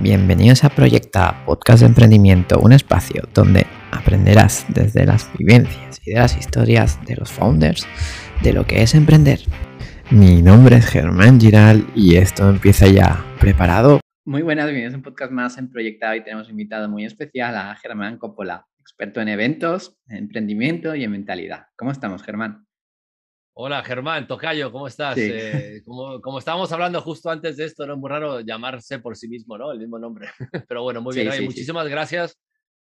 Bienvenidos a Proyecta, podcast de emprendimiento, un espacio donde aprenderás desde las vivencias y de las historias de los founders de lo que es emprender. Mi nombre es Germán Giral y esto empieza ya. ¿Preparado? Muy buenas, bienvenidos a un podcast más en Proyecta. y tenemos invitado muy especial a Germán Coppola, experto en eventos, emprendimiento y en mentalidad. ¿Cómo estamos, Germán? Hola Germán, Tocayo, ¿cómo estás? Eh, como, estábamos hablando justo antes de esto, no es muy raro llamarse por sí mismo, ¿no? El mismo nombre. Pero bueno, muy bien. muchísimas gracias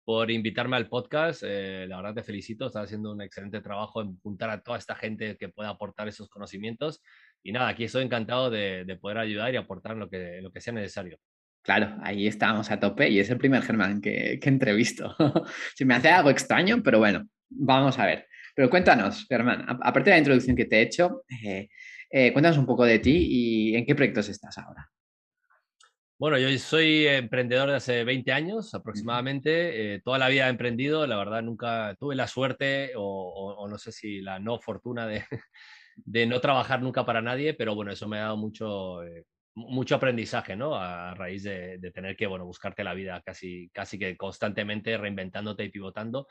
por invitarme al podcast. Eh, la verdad te felicito, estás haciendo un excelente trabajo en juntar a toda esta gente que pueda aportar esos conocimientos. Y nada, aquí estoy encantado de, poder ayudar y aportar lo que, lo que sea necesario. Claro, ahí estamos a tope y es el primer Germán que, que entrevisto. Se me hace algo extraño, pero bueno, vamos a ver. Pero cuéntanos, Germán, aparte de la introducción que te he hecho, eh, eh, cuéntanos un poco de ti y en qué proyectos estás ahora. Bueno, yo soy emprendedor de hace 20 años aproximadamente. Eh, toda la vida he emprendido. La verdad, nunca tuve la suerte o, no sé si la no fortuna de, de, no trabajar nunca para nadie, pero bueno, eso me ha dado mucho, mucho aprendizaje, ¿no? A raíz de, de, tener que, bueno, buscarte la vida casi, casi que constantemente reinventándote y pivotando.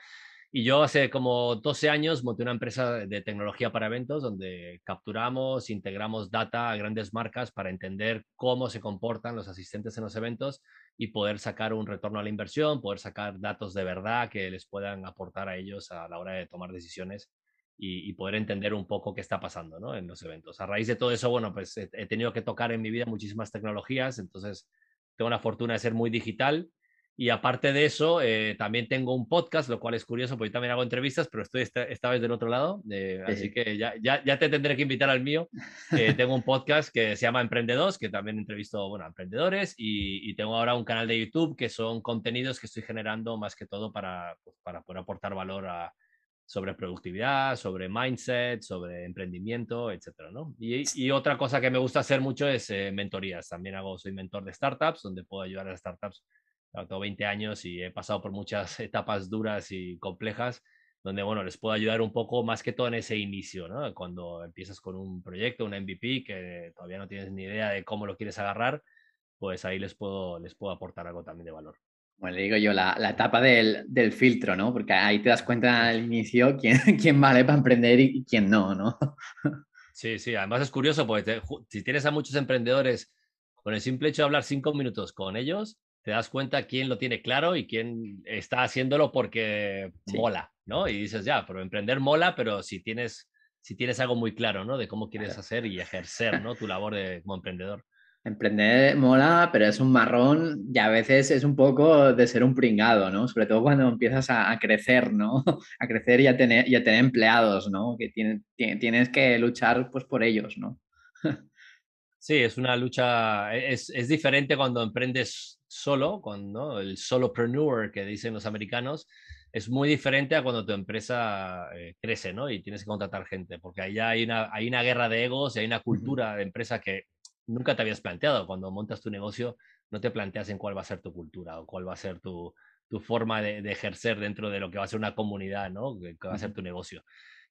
Y yo hace como 12 años monté una empresa de tecnología para eventos donde capturamos, integramos data a grandes marcas para entender cómo se comportan los asistentes en los eventos y poder sacar un retorno a la inversión, poder sacar datos de verdad que les puedan aportar a ellos a la hora de tomar decisiones y, poder entender un poco qué está pasando ¿no? en los eventos. A raíz de todo eso, bueno, pues he, he tenido que tocar en mi vida muchísimas tecnologías, entonces tengo la fortuna de ser muy digital y aparte de eso, eh, también tengo un podcast, lo cual es curioso, porque yo también hago entrevistas, pero estoy esta, vez del otro lado, eh, así que ya, ya, ya, te tendré que invitar al mío. Eh, tengo un podcast que se llama Emprendedos, que también entrevisto bueno, a emprendedores, y, y, tengo ahora un canal de YouTube que son contenidos que estoy generando más que todo para, pues, para poder aportar valor a, sobre productividad, sobre mindset, sobre emprendimiento, etcétera, ¿no? Y, y, otra cosa que me gusta hacer mucho es mentorías. También hago, soy mentor de startups, donde puedo ayudar a las startups tengo 20 años y he pasado por muchas etapas duras y complejas donde, bueno, les puedo ayudar un poco más que todo en ese inicio, ¿no? Cuando empiezas con un proyecto, un MVP, que todavía no tienes ni idea de cómo lo quieres agarrar, pues ahí les puedo, les puedo aportar algo también de valor. Bueno, le digo yo, la, la etapa del, del, filtro, ¿no? Porque ahí te das cuenta al inicio quién, quién vale para emprender y quién no, ¿no? Sí, sí, además es curioso, porque si tienes a muchos emprendedores, con el simple hecho de hablar cinco minutos con ellos, te das cuenta quién lo tiene claro y quién está haciéndolo porque mola, ¿no? Y dices, ya, pero emprender mola, pero si tienes, si tienes algo muy claro, ¿no? De cómo quieres hacer y ejercer, ¿no? Tu labor de, como emprendedor. Emprender mola, pero es un marrón y a veces es un poco de ser un pringado, ¿no? Sobre todo cuando empiezas a, crecer, ¿no? A crecer y a tener, y a tener empleados, ¿no? Que tienen, tienes que luchar pues por ellos, ¿no? Sí, es una lucha, e, es, es diferente cuando emprendes solo, cuando el solopreneur que dicen los americanos, es muy diferente a cuando tu empresa eh, crece, ¿no? Y tienes que contratar gente, porque ahí hay una, hay una guerra de egos y hay una cultura de empresa que nunca te habías planteado. Cuando montas tu negocio, no te planteas en cuál va a ser tu cultura o cuál va a ser tu, tu forma de, de, ejercer dentro de lo que va a ser una comunidad, ¿no? Que, va a ser tu negocio.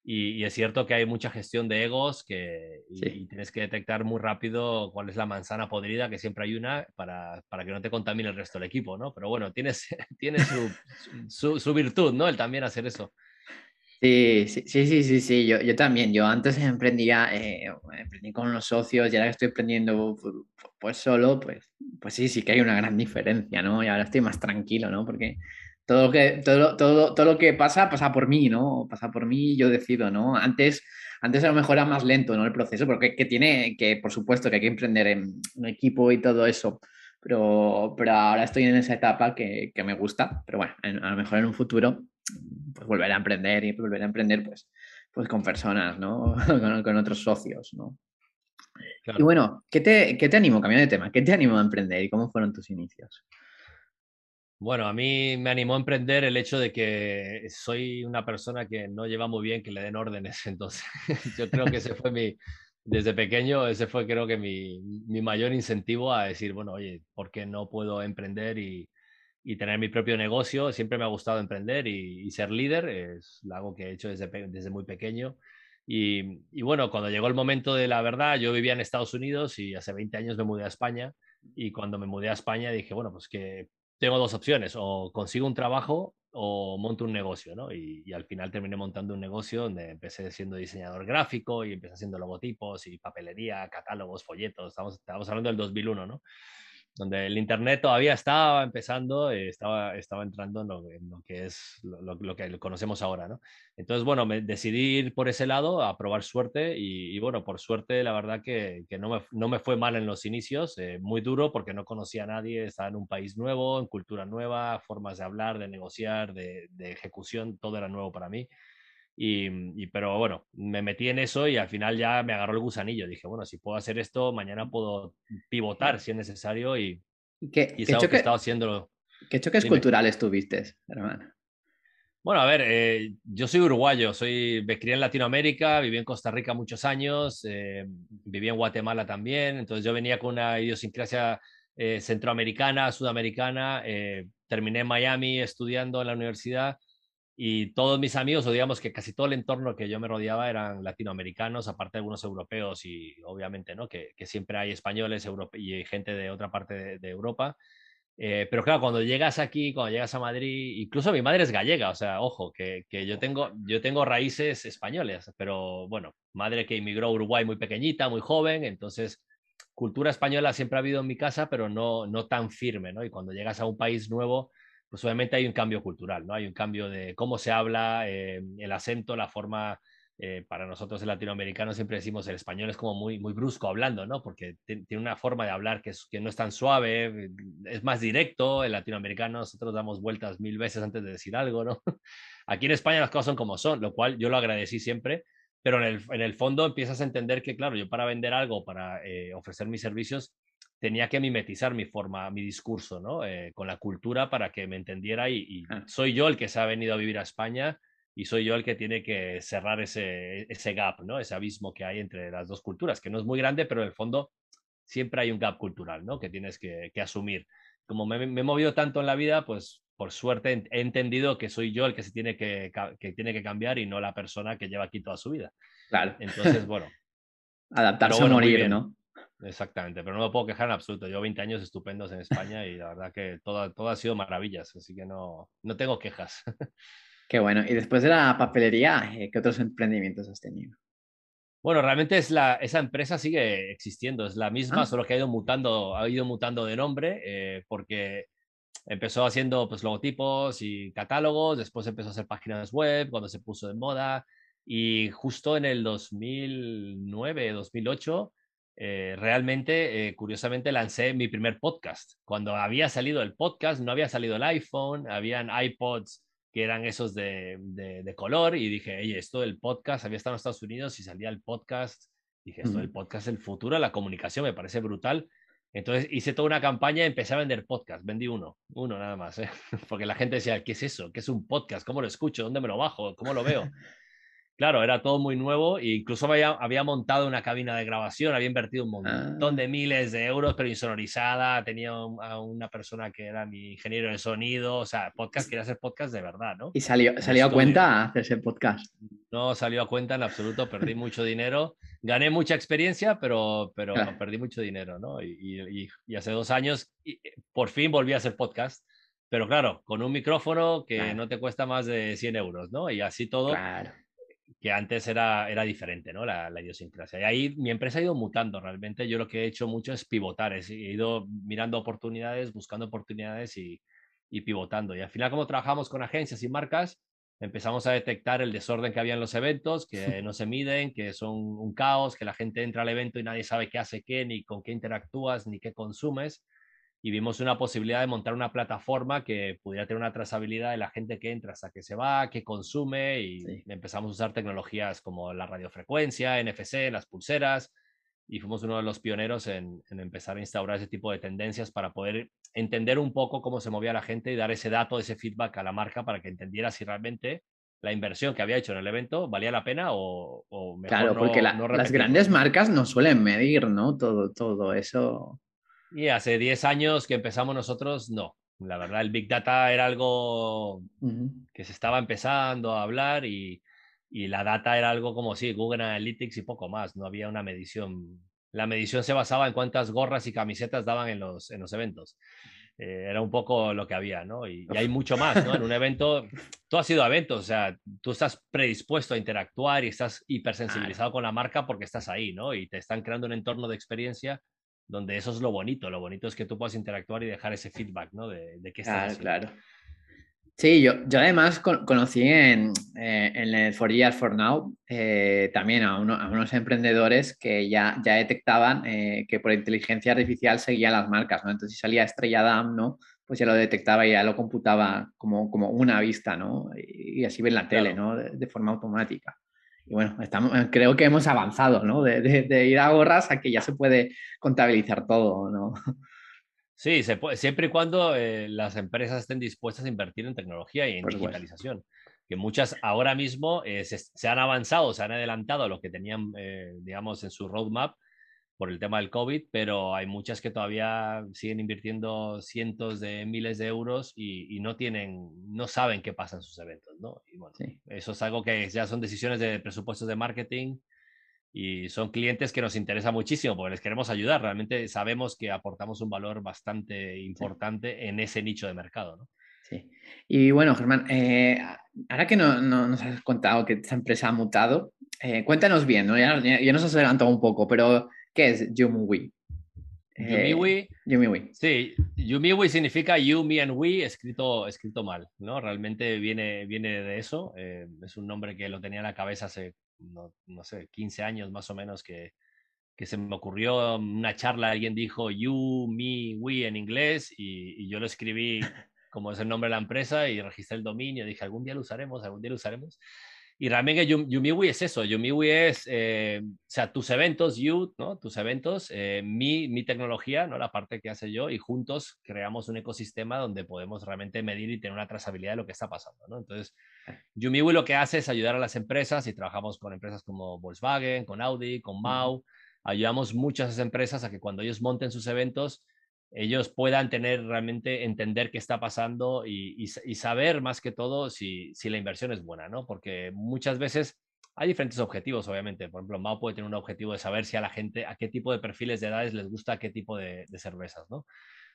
Y, es cierto que hay mucha gestión de egos que, y, tienes que detectar muy rápido cuál es la manzana podrida, que siempre hay una, para, para que no te contamine el resto del equipo, ¿no? Pero bueno, tienes, tiene su, su, su, virtud, ¿no? El también hacer eso. Sí, sí, sí, sí, sí, Yo, yo también. Yo antes emprendía, eh, emprendí con los socios y ahora que estoy emprendiendo pues solo, pues, pues sí, sí que hay una gran diferencia, ¿no? Y ahora estoy más tranquilo, ¿no? Porque todo lo que, todo, todo, todo lo que pasa, pasa por mí, ¿no? Pasa por mí y yo decido, ¿no? Antes, antes a lo mejor era más lento, ¿no? El proceso, porque que tiene, que por supuesto que hay que emprender en un equipo y todo eso, pero, pero ahora estoy en esa etapa que, que me gusta, pero bueno, a lo mejor en un futuro, pues volver a emprender y volver a emprender, pues, pues con personas, ¿no? con, con otros socios, ¿no? Y bueno, ¿qué te, ¿qué te animó, cambiando de tema, qué te animó a emprender y cómo fueron tus inicios? Bueno, a mí me animó a emprender el hecho de que soy una persona que no lleva muy bien que le den órdenes. Entonces, yo creo que ese fue mi, desde pequeño, ese fue creo que mi, mi mayor incentivo a decir, bueno, oye, ¿por qué no puedo emprender y, y tener mi propio negocio? Siempre me ha gustado emprender y, ser líder, es algo que he hecho desde, desde muy pequeño. Y, y, bueno, cuando llegó el momento de la verdad, yo vivía en Estados Unidos y hace 20 años me mudé a España Y cuando me mudé a España dije, bueno, pues que tengo dos opciones, o consigo un trabajo o monto un negocio, ¿no? Y, al final terminé montando un negocio donde empecé siendo diseñador gráfico y empecé haciendo logotipos y papelería, catálogos, folletos, estamos, estamos hablando del 2001, ¿no? Donde el Internet todavía estaba empezando, eh, estaba, estaba entrando en lo, que es lo, que conocemos ahora, ¿no? Entonces, bueno, me decidí ir por ese lado a probar suerte y, bueno, por suerte, la verdad que, que no, me, no, me, fue mal en los inicios, eh, muy duro porque no conocía a nadie, estaba en un país nuevo, en cultura nueva, formas de hablar, de negociar, de ejecución, todo era nuevo para mí. Y, pero bueno, me metí en eso y al final ya me agarró el gusanillo. Dije, bueno, si puedo hacer esto, mañana puedo pivotar si es necesario y, ¿Qué, y es algo que he estado haciendo. ¿Qué choques culturales tuviste, hermano? Bueno, a ver, eh, yo soy uruguayo, soy, me crié en Latinoamérica, viví en Costa Rica muchos años, eh, viví en Guatemala también, entonces yo venía con una idiosincrasia eh, centroamericana, sudamericana, terminé en Miami estudiando en la universidad y todos mis amigos, o digamos que casi todo el entorno que yo me rodeaba eran latinoamericanos, aparte de algunos europeos y obviamente, ¿no? Que, que siempre hay españoles y gente de otra parte de, Europa. Eh, pero claro, cuando llegas aquí, cuando llegas a Madrid, incluso mi madre es gallega, o sea, ojo, que, que, yo, tengo, yo tengo raíces españolas, pero bueno, madre que emigró a Uruguay muy pequeñita, muy joven, entonces cultura española siempre ha habido en mi casa, pero no, no tan firme, ¿no? Y cuando llegas a un país nuevo, pues obviamente hay un cambio cultural, ¿no? Hay un cambio de cómo se habla, eh, el acento, la forma, eh, para nosotros el latinoamericano siempre decimos el español es como muy, muy brusco hablando, ¿no? Porque tiene una forma de hablar que, es, que no es tan suave, es más directo, el latinoamericano nosotros damos vueltas mil veces antes de decir algo, ¿no? Aquí en España las cosas son como son, lo cual yo lo agradecí siempre, pero en el, en el fondo empiezas a entender que, claro, yo para vender algo, para eh, ofrecer mis servicios, tenía que mimetizar mi forma, mi discurso, ¿no? Eh, con la cultura para que me entendiera y, ah. soy yo el que se ha venido a vivir a España y soy yo el que tiene que cerrar ese, ese gap, ¿no? Ese abismo que hay entre las dos culturas, que no es muy grande, pero en el fondo siempre hay un gap cultural, ¿no? Que tienes que, asumir. Como me, he movido tanto en la vida, pues por suerte he entendido que soy yo el que se tiene que, que tiene que cambiar y no la persona que lleva aquí toda su vida. Claro. Entonces, bueno. Adaptarse a morir, ¿no? Exactamente, pero no me puedo quejar en absoluto. Yo 20 años estupendos en España y la verdad que todo, todo ha sido maravillas, así que no, no tengo quejas. Qué bueno. Y después de la papelería, eh, ¿qué otros emprendimientos has tenido? Bueno, realmente es la, esa empresa sigue existiendo, es la misma, ah. solo que ha ido mutando, ha ido mutando de nombre, eh, porque empezó haciendo pues, logotipos y catálogos, después empezó a hacer páginas web cuando se puso de moda, y justo en el 2009, 2008 eh, realmente, eh, curiosamente, lancé mi primer podcast. Cuando había salido el podcast, no había salido el iPhone, habían iPods que eran esos de, de, color y dije, oye, esto del podcast, había estado en Estados Unidos y salía el podcast, dije, esto del podcast es el futuro de la comunicación, me parece brutal. Entonces hice toda una campaña y empecé a vender podcast, vendí uno, uno nada más, ¿eh? porque la gente decía, ¿qué es eso? ¿Qué es un podcast? ¿Cómo lo escucho? ¿Dónde me lo bajo? ¿Cómo lo veo? Claro, era todo muy nuevo e incluso había, había montado una cabina de grabación, había invertido un montón de ah. miles de euros, pero insonorizada, tenía a una persona que era mi ingeniero de sonido, o sea, podcast, quería hacer podcast de verdad, ¿no? ¿Y salió, salió a cuenta hacerse podcast? No salió a cuenta en absoluto, perdí mucho dinero, gané mucha experiencia, pero, pero perdí mucho dinero, ¿no? Y, y, hace dos años y, eh, por fin volví a hacer podcast. Pero claro, con un micrófono que no te cuesta más de 100 euros, ¿no? Y así todo. Claro que antes era, era diferente, ¿no? La, la, idiosincrasia. Y ahí mi empresa ha ido mutando realmente. Yo lo que he hecho mucho es pivotar, he ido mirando oportunidades, buscando oportunidades y, y pivotando. Y al final, como trabajamos con agencias y marcas, empezamos a detectar el desorden que había en los eventos, que no se miden, que son un caos, que la gente entra al evento y nadie sabe qué hace qué, ni con qué interactúas, ni qué consumes y vimos una posibilidad de montar una plataforma que pudiera tener una trazabilidad de la gente que entra hasta que se va, que consume y empezamos a usar tecnologías como la radiofrecuencia, NFC, las pulseras y fuimos uno de los pioneros en, empezar a instaurar ese tipo de tendencias para poder entender un poco cómo se movía la gente y dar ese dato, ese feedback a la marca para que entendiera si realmente la inversión que había hecho en el evento valía la pena o, mejor Claro, porque las grandes marcas no suelen medir, ¿no? Todo, todo eso. Y hace 10 años que empezamos nosotros, no. La verdad, el Big Data era algo que se estaba empezando a hablar y, y, la data era algo como, sí, Google Analytics y poco más. No había una medición la medición se basaba en cuántas gorras y camisetas daban en los, en los eventos. Eh, era un poco lo que había, ¿no? Y, hay mucho más, ¿no? En un evento, tú has ido a eventos, o sea, tú estás predispuesto a interactuar y estás hipersensibilizado con la marca porque estás ahí, ¿no? Y te están creando un entorno de experiencia donde eso es lo bonito. Lo bonito es que tú puedas interactuar y dejar ese feedback, ¿no? De, de qué estás claro, Claro. Sí, yo, yo además conocí en, eh, en el For Years For Now eh, también a, unos emprendedores que ya, ya detectaban eh, que por inteligencia artificial seguían las marcas, ¿no? Entonces, si salía Estrella Damm, ¿no? Pues ya lo detectaba y ya lo computaba como, como una vista, ¿no? Y, así ven la tele, ¿no? De, forma automática. Y bueno, estamos, creo que hemos avanzado, ¿no? De, de, de ir a gorras a que ya se puede contabilizar todo, ¿no? Sí, se puede, siempre y cuando eh, las empresas estén dispuestas a invertir en tecnología y en digitalización. Que muchas ahora mismo eh, se, han avanzado, se han adelantado a lo que tenían, eh, digamos, en su roadmap por el tema del COVID, pero hay muchas que todavía siguen invirtiendo cientos de miles de euros y, no tienen, no saben qué pasa en sus eventos, ¿no? Y bueno, eso es algo que ya son decisiones de presupuestos de marketing y son clientes que nos interesa muchísimo porque les queremos ayudar. Realmente sabemos que aportamos un valor bastante importante en ese nicho de mercado. ¿no? Sí. Y bueno, Germán, eh, ahora que no, nos has contado que esta empresa ha mutado, eh, cuéntanos bien, ¿no? ya, ya, nos has adelantado un poco, pero ¿qué es Yumiwi? Eh, Yumiwi. Sí, Yumiwi significa you, me and we, escrito, escrito mal, ¿no? Realmente viene, viene de eso. es un nombre que lo tenía en la cabeza hace no, no, sé, 15 años más o menos que, que se me ocurrió una charla, alguien dijo you, me, we en inglés y, y yo lo escribí como es el nombre de la empresa y registré el dominio, dije algún día lo usaremos, algún día lo usaremos. Y realmente Yumiwi es eso, Yumiwi es, eh, o sea, tus eventos, You, ¿no? Tus eventos, eh, mi, mi tecnología, ¿no? La parte que hace yo, y juntos creamos un ecosistema donde podemos realmente medir y tener una trazabilidad de lo que está pasando, ¿no? Entonces, Yumiwi lo que hace es ayudar a las empresas y trabajamos con empresas como Volkswagen, con Audi, con Mau, ayudamos muchas empresas a que cuando ellos monten sus eventos, ellos puedan tener realmente entender qué está pasando y, saber más que todo si, la inversión es buena, ¿no? Porque muchas veces hay diferentes objetivos, obviamente. Por ejemplo, Mao puede tener un objetivo de saber si a la gente, a qué tipo de perfiles de edades les gusta qué tipo de, cervezas, ¿no?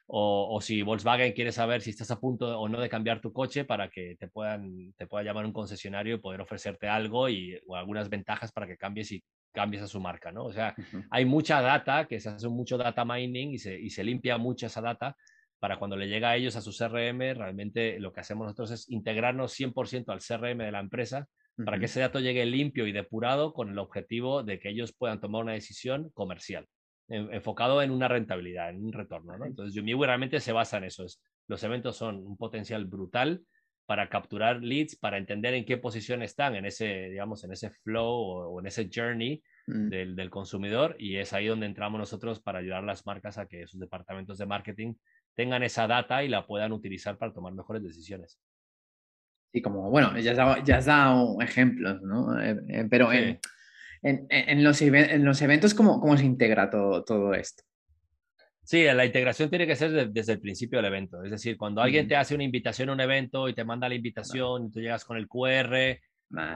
O, si Volkswagen quiere saber si estás a punto o no de cambiar tu coche para que te puedan te pueda llamar un concesionario y poder ofrecerte algo y o algunas ventajas para que cambies y cambies a su marca, ¿no? O sea, hay mucha data, que se hace mucho data mining y se, y se limpia mucha esa data para cuando le llega a ellos a su CRM, realmente lo que hacemos nosotros es integrarnos 100% al CRM de la empresa para que ese dato llegue limpio y depurado con el objetivo de que ellos puedan tomar una decisión comercial, enfocado en una rentabilidad, en un retorno. ¿no? Entonces, Yumiwi realmente se basa en eso. Es, los eventos son un potencial brutal para capturar leads, para entender en qué posición están en ese, digamos, en ese flow o, en ese journey mm. del, del, consumidor y es ahí donde entramos nosotros para ayudar a las marcas a que sus departamentos de marketing tengan esa data y la puedan utilizar para tomar mejores decisiones. Sí, como, bueno, ya has dado, ejemplos, ¿no? Eh, eh, pero en, en, en, los, en, los, eventos, ¿cómo, cómo se integra todo, todo esto? Sí, la integración tiene que ser desde el principio del evento. Es decir, cuando alguien te hace una invitación a un evento y te manda la invitación y tú llegas con el QR,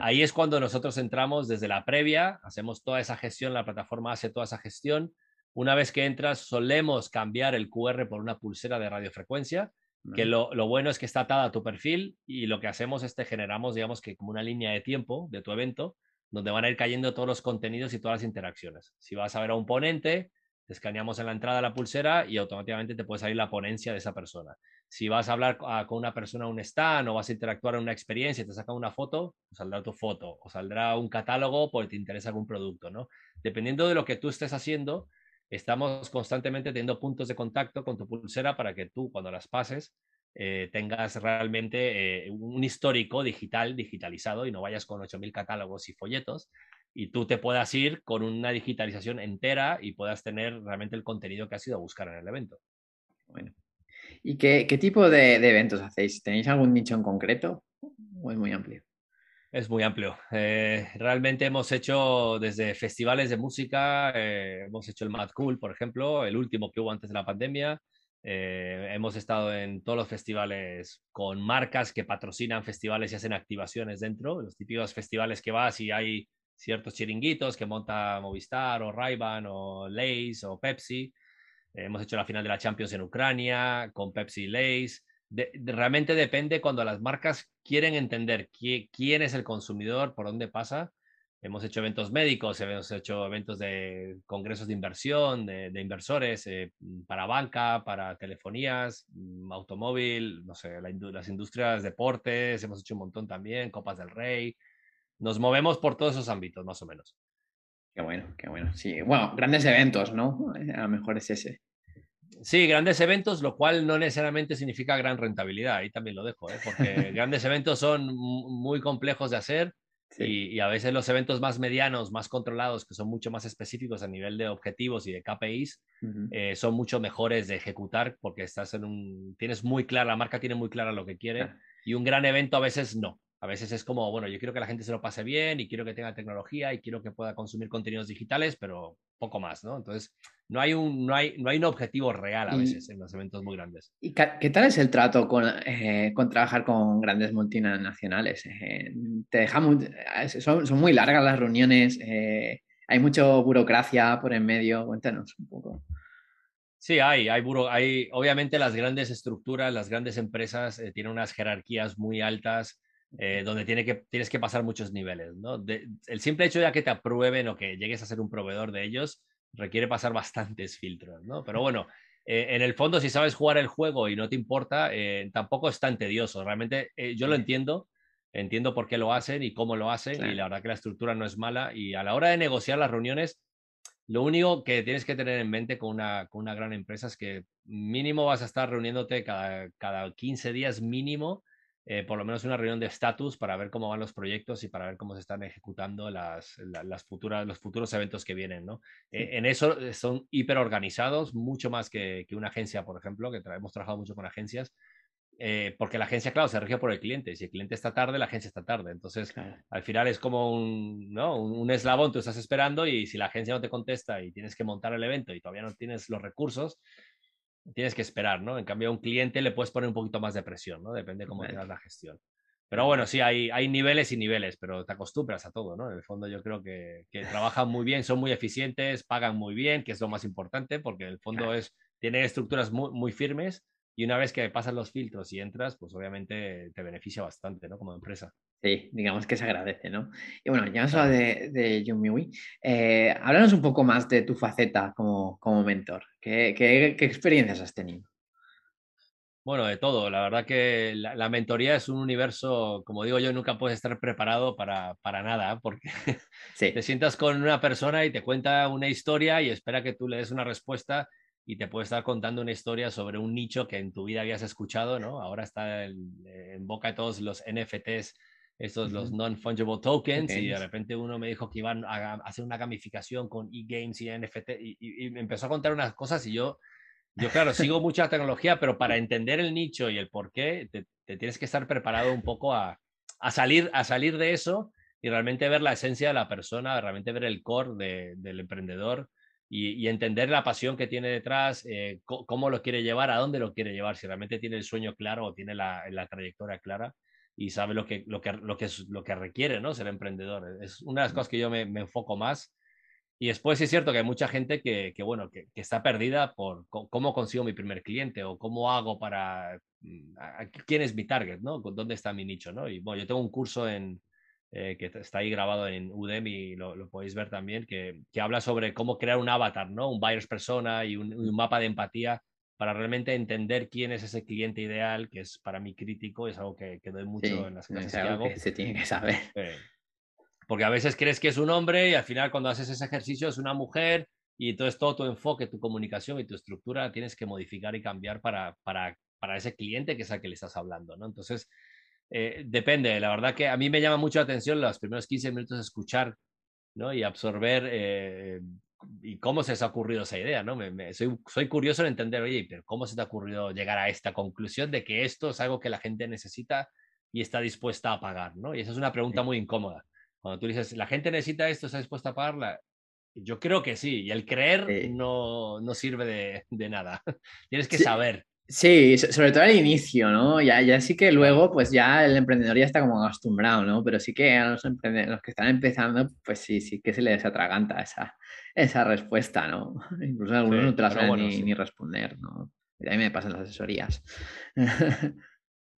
ahí es cuando nosotros entramos desde la previa, hacemos toda esa gestión, la plataforma hace toda esa gestión. Una vez que entras, solemos cambiar el QR por una pulsera de radiofrecuencia, que lo, lo, bueno es que está atada a tu perfil y lo que hacemos es te generamos, digamos que como una línea de tiempo de tu evento, donde van a ir cayendo todos los contenidos y todas las interacciones. Si vas a ver a un ponente, escaneamos en la entrada la pulsera y automáticamente te puede salir la ponencia de esa persona. Si vas a hablar con una persona en un stand o vas a interactuar en una experiencia y te saca una foto, saldrá tu foto o saldrá un catálogo porque te interesa algún producto, ¿no? Dependiendo de lo que tú estés haciendo, estamos constantemente teniendo puntos de contacto con tu pulsera para que tú, cuando las pases, eh, tengas realmente eh, un histórico digital, digitalizado y no vayas con 8.000 catálogos y folletos, y tú te puedas ir con una digitalización entera y puedas tener realmente el contenido que has ido a buscar en el evento. Bueno. ¿Y qué, qué tipo de, de, eventos hacéis? ¿Tenéis algún nicho en concreto o es muy amplio? Es muy amplio. Eh, realmente hemos hecho desde festivales de música, eh, hemos hecho el Mad Cool, por ejemplo, el último que hubo antes de la pandemia. Eh, hemos estado en todos los festivales con marcas que patrocinan festivales y hacen activaciones dentro, los típicos festivales que vas y hay ciertos chiringuitos que monta Movistar o Rayban o Lays o Pepsi. hemos hecho la final de la Champions en Ucrania con Pepsi y Lays. realmente depende cuando las marcas quieren entender quién es el consumidor, por dónde pasa. Hemos hecho eventos médicos, hemos hecho eventos de congresos de inversión, de, inversores, eh, para banca, para telefonías, mm, automóvil, no sé, las industrias deportes, hemos hecho un montón también, Copas del Rey, nos movemos por todos esos ámbitos, más o menos. Qué bueno, qué bueno. Sí, bueno, grandes eventos, ¿no? Eh, a lo mejor es ese. Sí, grandes eventos, lo cual no necesariamente significa gran rentabilidad. Ahí también lo dejo, ¿eh? porque grandes eventos son muy complejos de hacer y, a veces los eventos más medianos, más controlados, que son mucho más específicos a nivel de objetivos y de KPIs, eh, son mucho mejores de ejecutar porque estás en un, tienes muy clara, la marca tiene muy clara lo que quiere y un gran evento a veces no. A veces es como, bueno, yo quiero que la gente se lo pase bien y quiero que tenga tecnología y quiero que pueda consumir contenidos digitales, pero poco más, ¿no? Entonces, no hay un, no hay, no hay un objetivo real a veces en los eventos muy grandes. ¿Y qué tal es el trato con, eh, con trabajar con grandes multinacionales? Eh, te dejamos, eh, son, son, muy largas las reuniones, hay mucha burocracia por en medio, cuéntanos un poco. Sí, hay, hay, hay, obviamente las grandes estructuras, las grandes empresas tienen unas jerarquías muy altas, eh, donde tiene que, tienes que pasar muchos niveles. ¿no? el simple hecho de que te aprueben o que llegues a ser un proveedor de ellos requiere pasar bastantes filtros. ¿no? Pero bueno, eh, en el fondo, si sabes jugar el juego y no te importa, eh, tampoco es tan tedioso. Realmente yo lo entiendo, entiendo por qué lo hacen y cómo lo hacen, y la verdad que la estructura no es mala. Y a la hora de negociar las reuniones, lo único que tienes que tener en mente con una, con una gran empresa es que mínimo vas a estar reuniéndote cada, cada 15 días mínimo eh, por lo menos una reunión de estatus para ver cómo van los proyectos y para ver cómo se están ejecutando las, las futuras, los futuros eventos que vienen. ¿no? Eh, en eso eh, son hiper organizados, mucho más que, que una agencia, por ejemplo, que hemos trabajado mucho con agencias. porque la agencia, claro, se rige por el cliente. Si el cliente está tarde, la agencia está tarde. Entonces, al final es como un, ¿no? un, un, eslabón, tú estás esperando y si la agencia no te contesta y tienes que montar el evento y todavía no tienes los recursos, tienes que esperar, ¿no? En cambio, a un cliente le puedes poner un poquito más de presión, ¿no? Depende de cómo tengas la gestión. Pero bueno, sí, hay, hay niveles y niveles, pero te acostumbras a todo, ¿no? En el fondo yo creo que, que trabajan muy bien, son muy eficientes, pagan muy bien, que es lo más importante, porque en el fondo es, tienen estructuras muy, muy firmes y una vez que pasas los filtros y entras, pues obviamente te beneficia bastante, ¿no? Como empresa. Sí, digamos que se agradece, ¿no? Y bueno, ya hemos hablado de, de Yumiwi. Eh, háblanos un poco más de tu faceta como, como mentor. ¿Qué, qué, qué experiencias has tenido? Bueno, de todo. La verdad que la, mentoría es un universo, como digo yo, nunca puedes estar preparado para, para nada, porque sí. te sientas con una persona y te cuenta una historia y espera que tú le des una respuesta y te puede estar contando una historia sobre un nicho que en tu vida habías escuchado, ¿no? Ahora está en boca de todos los NFTs estos los non-fungible tokens, y de repente uno me dijo que iban a, hacer una gamificación con e-games y NFT y, me empezó a contar unas cosas y yo, yo claro, sigo mucha tecnología, pero para entender el nicho y el por qué, te, tienes que estar preparado un poco a, a, salir, a salir de eso y realmente ver la esencia de la persona, realmente ver el core del emprendedor y, entender la pasión que tiene detrás, eh, cómo lo quiere llevar, a dónde lo quiere llevar, si realmente tiene el sueño claro o tiene la, la trayectoria clara y sabe lo que, lo que, lo que, es, lo que requiere ¿no? ser emprendedor. Es una de las cosas que yo me, me enfoco más. Y después es cierto que hay mucha gente que, que bueno, que, que, está perdida por cómo consigo mi primer cliente o cómo hago para... Mm, ¿Quién es mi target? ¿no? ¿Dónde está mi nicho? ¿no? Y bueno, yo tengo un curso en, eh, que está ahí grabado en Udemy, lo, lo podéis ver también, que, que, habla sobre cómo crear un avatar, ¿no? Un buyer's persona y un, un mapa de empatía para realmente entender quién es ese cliente ideal, que es para mí crítico, es algo que, que doy mucho en las clases que hago. Que se tiene que saber. porque a veces crees que es un hombre y al final cuando haces ese ejercicio es una mujer y entonces todo tu enfoque, tu comunicación y tu estructura tienes que modificar y cambiar para, para, para ese cliente que es al que le estás hablando, ¿no? Entonces, eh, depende, la verdad que a mí me llama mucho la atención los primeros 15 minutos de escuchar ¿no? y absorber eh, ¿y cómo se os ha ocurrido esa idea? ¿no? Me, soy, soy curioso en entender, oye, pero ¿cómo se te ha ocurrido llegar a esta conclusión de que esto es algo que la gente necesita y está dispuesta a pagar? ¿no? Y esa es una pregunta muy incómoda. Cuando tú dices, ¿la gente necesita esto, está dispuesta a pagarla? Yo creo que sí, y el creer no, no sirve de, de, nada. Tienes que saber. Sí, sobre todo al inicio, ¿no? Ya, ya sí que luego, pues ya el emprendedor ya está como acostumbrado, ¿no? Pero sí que a los, los que están empezando, pues sí, sí que se les atraganta esa, esa respuesta, ¿no? Incluso algunos no te la saben ni, responder, ¿no? a mí me pasan las asesorías.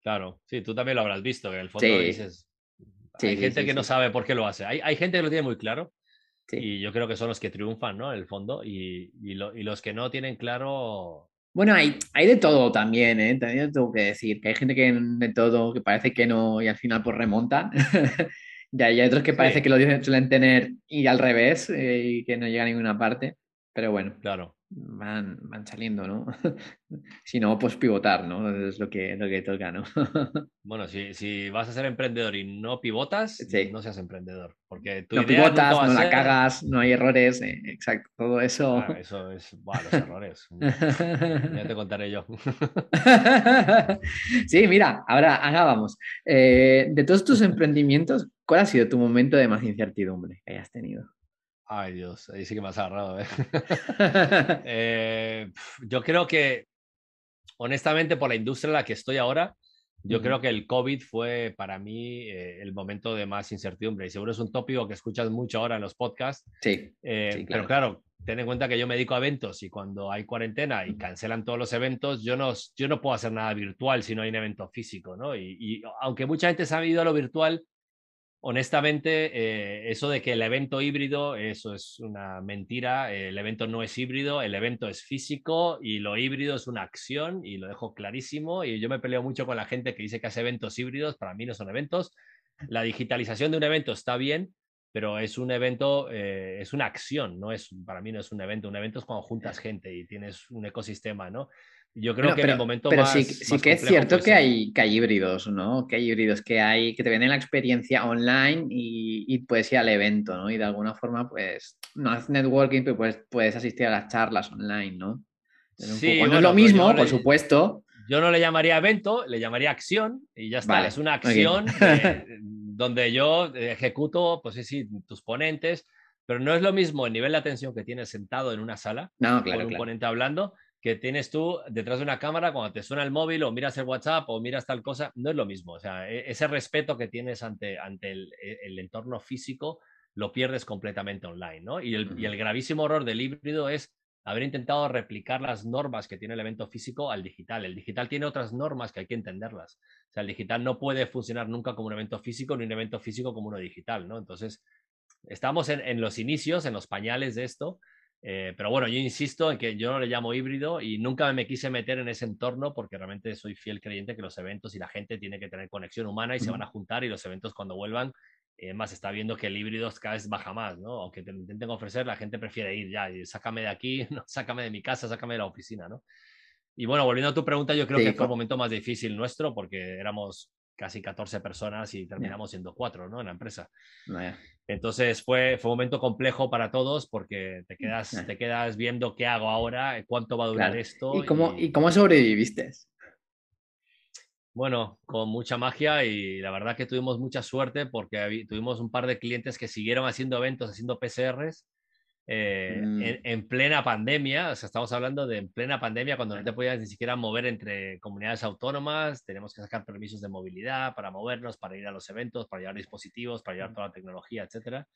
claro, sí, tú también lo habrás visto, que en el fondo dices, hay gente que no sabe por qué lo hace. Hay, hay, gente que lo tiene muy claro y yo creo que son los que triunfan, ¿no? En el fondo y, y, y los que no tienen claro bueno, hay, hay de todo también, ¿eh? También tengo que decir que hay gente que de todo, que parece que no y al final pues remontan. y hay otros que parece que lo suelen tener y al revés eh, y que no llega a ninguna parte. Pero bueno. Claro van, van saliendo, ¿no? si no, pues pivotar, ¿no? Es lo que, lo que toca, ¿no? bueno, si, si, vas a ser emprendedor y no pivotas, no seas emprendedor. Porque tu no pivotas, no la cagas, no hay errores, eh, exacto, todo eso. Ah, eso es, bueno, los errores. ya te contaré yo. sí, mira, ahora, ahora vamos. Eh, de todos tus emprendimientos, ¿cuál ha sido tu momento de más incertidumbre que hayas tenido? Ay, Dios, ahí sí que me has agarrado. ¿eh? eh, yo creo que, honestamente, por la industria en la que estoy ahora, yo creo que el COVID fue para mí eh, el momento de más incertidumbre. Y seguro es un tópico que escuchas mucho ahora en los podcasts. Sí. Eh, pero claro, ten en cuenta que yo me dedico a eventos y cuando hay cuarentena y cancelan todos los eventos, yo no, yo no puedo hacer nada virtual si no hay un evento físico, ¿no? Y, y aunque mucha gente se ha ido a lo virtual, honestamente, eh, eso de que el evento híbrido, eso es una mentira. El evento no es híbrido, el evento es físico y lo híbrido es una acción y lo dejo clarísimo. Y yo me peleo mucho con la gente que dice que hace eventos híbridos, para mí no son eventos. La digitalización de un evento está bien, pero es un evento, eh, es una acción, no es, para mí no es un evento. Un evento es cuando juntas gente y tienes un ecosistema, ¿no? Yo creo que en el momento pero más. sí, sí que es cierto que hay, que hay híbridos, ¿no? Que hay híbridos que hay que te venden la experiencia online y, y, puedes ir al evento, ¿no? Y de alguna forma, pues, no haces networking, pero puedes, puedes asistir a las charlas online, ¿no? Sí, no es lo mismo, por supuesto. Yo no le llamaría evento, le llamaría acción y ya está. es una acción donde yo ejecuto, pues sí, tus ponentes, pero no es lo mismo el nivel de atención que tienes sentado en una sala con un ponente hablando que tienes tú detrás de una cámara cuando te suena el móvil o miras el WhatsApp o miras tal cosa, no es lo mismo. O sea, e, ese respeto que tienes ante, ante el, e, el entorno físico lo pierdes completamente online, ¿no? Y el, y el, gravísimo error del híbrido es haber intentado replicar las normas que tiene el evento físico al digital. El digital tiene otras normas que hay que entenderlas. O sea, el digital no puede funcionar nunca como un evento físico ni un evento físico como uno digital, ¿no? Entonces, estamos en, en los inicios, en los pañales de esto, eh, pero bueno, yo insisto en que yo no le llamo híbrido y nunca me quise meter en ese entorno porque realmente soy fiel creyente que los eventos y la gente tiene que tener conexión humana y se van a juntar y los eventos cuando vuelvan, eh, más está viendo que el híbrido cada vez baja más, ¿no? Aunque te intenten ofrecer, la gente prefiere ir ya y sácame de aquí, no, sácame de mi casa, sácame de la oficina, ¿no? Y bueno, volviendo a tu pregunta, yo creo que fue el momento más difícil nuestro porque éramos casi 14 personas y terminamos siendo cuatro, ¿no? En la empresa. Entonces fue, fue un momento complejo para todos porque te quedas, te quedas viendo qué hago ahora, cuánto va a durar esto. ¿Y cómo, y... cómo sobreviviste? Bueno, con mucha magia y la verdad que tuvimos mucha suerte porque tuvimos un par de clientes que siguieron haciendo eventos, haciendo PCRs eh, mm. en, plena pandemia, o sea, estamos hablando de en plena pandemia cuando no te podías ni siquiera mover entre comunidades autónomas, tenemos que sacar permisos de movilidad para movernos, para ir a los eventos, para llevar dispositivos, para llevar toda la tecnología, etcétera.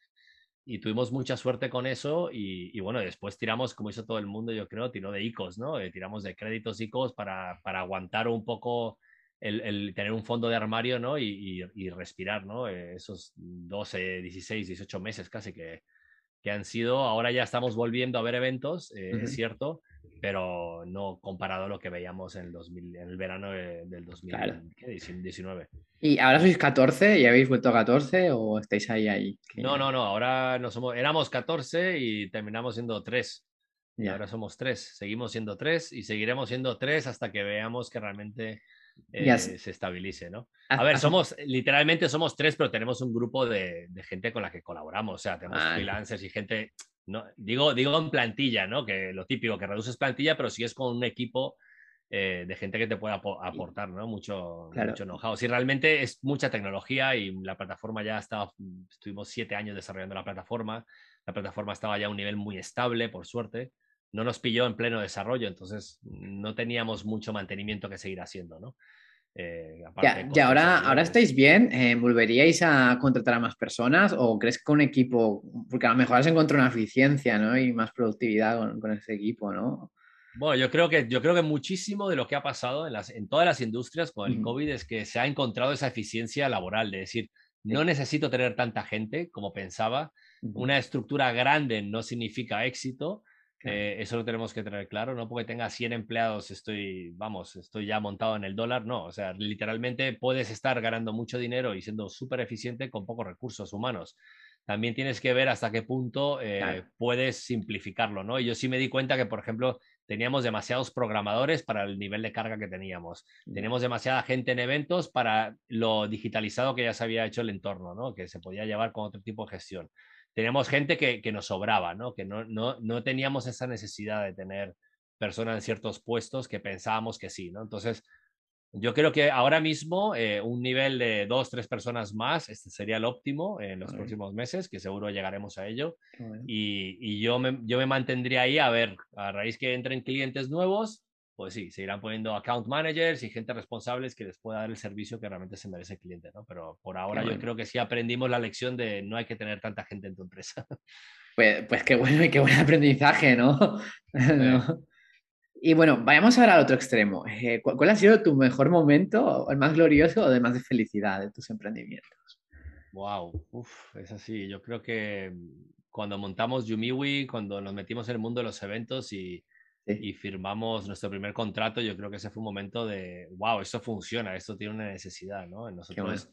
Y tuvimos mucha suerte con eso y, bueno, después tiramos, como hizo todo el mundo, yo creo, tiró de ICOs, ¿no? Eh, tiramos de créditos ICOs para, para aguantar un poco el, tener un fondo de armario, ¿no? Y, y respirar, ¿no? Eh, esos 12, 16, 18 meses casi que, que han sido, ahora ya estamos volviendo a ver eventos, eh, es cierto, pero no comparado a lo que veíamos en el, 2000, en el verano del 2019. ¿Y ahora sois 14 y habéis vuelto a 14 o estáis ahí ahí? No, no, no, ahora no somos, éramos 14 y terminamos siendo 3. Y ahora somos 3, seguimos siendo 3 y seguiremos siendo 3 hasta que veamos que realmente eh, se estabilice, ¿no? A ver, somos, literalmente somos tres, pero tenemos un grupo de, gente con la que colaboramos, o sea, tenemos freelancers y gente, no, digo, digo en plantilla, ¿no? Que lo típico, que reduces plantilla, pero si es con un equipo eh, de gente que te pueda aportar, ¿no? Mucho, mucho know-how. Si realmente es mucha tecnología y la plataforma ya estaba, estuvimos siete años desarrollando la plataforma, la plataforma estaba ya a un nivel muy estable, por suerte, no nos pilló en pleno desarrollo, entonces no teníamos mucho mantenimiento que seguir haciendo, ¿no? Eh, ya, ahora, ahora estáis bien, eh, ¿volveríais a contratar a más personas o crees que un equipo, porque a lo mejor has encontrado una eficiencia ¿no? y más productividad con, con ese equipo, ¿no? Bueno, yo creo que, yo creo que muchísimo de lo que ha pasado en, las, en todas las industrias con el COVID es que se ha encontrado esa eficiencia laboral, de decir, no necesito tener tanta gente como pensaba, una estructura grande no significa éxito, eh, eso lo tenemos que tener claro, no porque tenga 100 empleados estoy, vamos, estoy ya montado en el dólar, no, o sea, literalmente puedes estar ganando mucho dinero y siendo súper eficiente con pocos recursos humanos. También tienes que ver hasta qué punto eh, puedes simplificarlo, ¿no? Y yo sí me di cuenta que, por ejemplo, teníamos demasiados programadores para el nivel de carga que teníamos. Teníamos demasiada gente en eventos para lo digitalizado que ya se había hecho el entorno, ¿no? Que se podía llevar con otro tipo de gestión teníamos gente que, que nos sobraba, ¿no? Que no, no, no, teníamos esa necesidad de tener personas en ciertos puestos que pensábamos que sí, ¿no? Entonces, yo creo que ahora mismo eh, un nivel de dos, tres personas más, este sería el óptimo en los próximos meses, que seguro llegaremos a ello. Y, y, yo, me, yo me mantendría ahí a ver, a raíz que entren clientes nuevos, pues sí, se irán poniendo account managers y gente responsables que les pueda dar el servicio que realmente se merece el cliente, ¿no? Pero por ahora yo creo que sí aprendimos la lección de no hay que tener tanta gente en tu empresa. Pues, pues qué bueno y qué buen aprendizaje, ¿no? Y bueno, vayamos ahora al otro extremo. Eh, ¿Cuál ha sido tu mejor momento, el más glorioso o de más de felicidad de tus emprendimientos? Wow, Uf, es así. Yo creo que cuando montamos Yumiwi, cuando nos metimos en el mundo de los eventos y y firmamos nuestro primer contrato, yo creo que ese fue un momento de, wow, esto funciona, esto tiene una necesidad, ¿no? Nosotros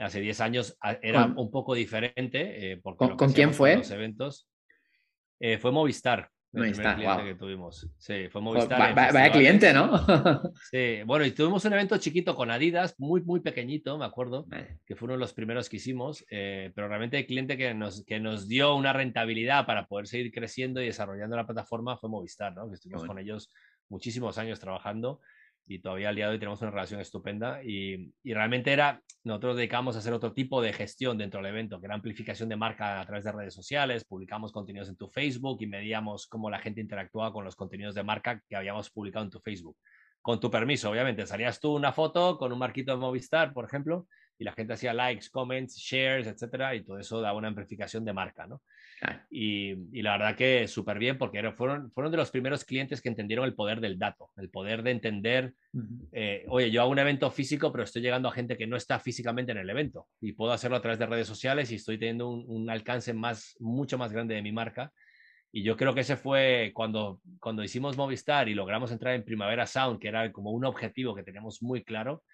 hace 10 años ah, era un poco diferente. Eh, porque ¿Con, quién fue? Los eventos. Eh, fue Movistar. No está, cliente que tuvimos. Sí, fue Movistar. vaya cliente, ¿no? sí, bueno, y tuvimos un evento chiquito con Adidas, muy, muy pequeñito, me acuerdo, que fue uno de los primeros que hicimos, eh, pero realmente el cliente que nos, que nos dio una rentabilidad para poder seguir creciendo y desarrollando la plataforma fue Movistar, ¿no? Que estuvimos con ellos muchísimos años trabajando y todavía al día de hoy tenemos una relación estupenda y, realmente era, nosotros dedicamos a hacer otro tipo de gestión dentro del evento, que era amplificación de marca a través de redes sociales, publicamos contenidos en tu Facebook y medíamos cómo la gente interactuaba con los contenidos de marca que habíamos publicado en tu Facebook. Con tu permiso, obviamente, salías tú una foto con un marquito de Movistar, por ejemplo, y la gente hacía likes, comments, shares, etcétera, y todo eso daba una amplificación de marca, ¿no? Y, la verdad que súper bien porque fueron, fueron de los primeros clientes que entendieron el poder del dato, el poder de entender, eh, oye, yo hago un evento físico, pero estoy llegando a gente que no está físicamente en el evento y puedo hacerlo a través de redes sociales y estoy teniendo un, alcance más, mucho más grande de mi marca. Y yo creo que ese fue cuando, cuando hicimos Movistar y logramos entrar en Primavera Sound, que era como un objetivo que teníamos muy claro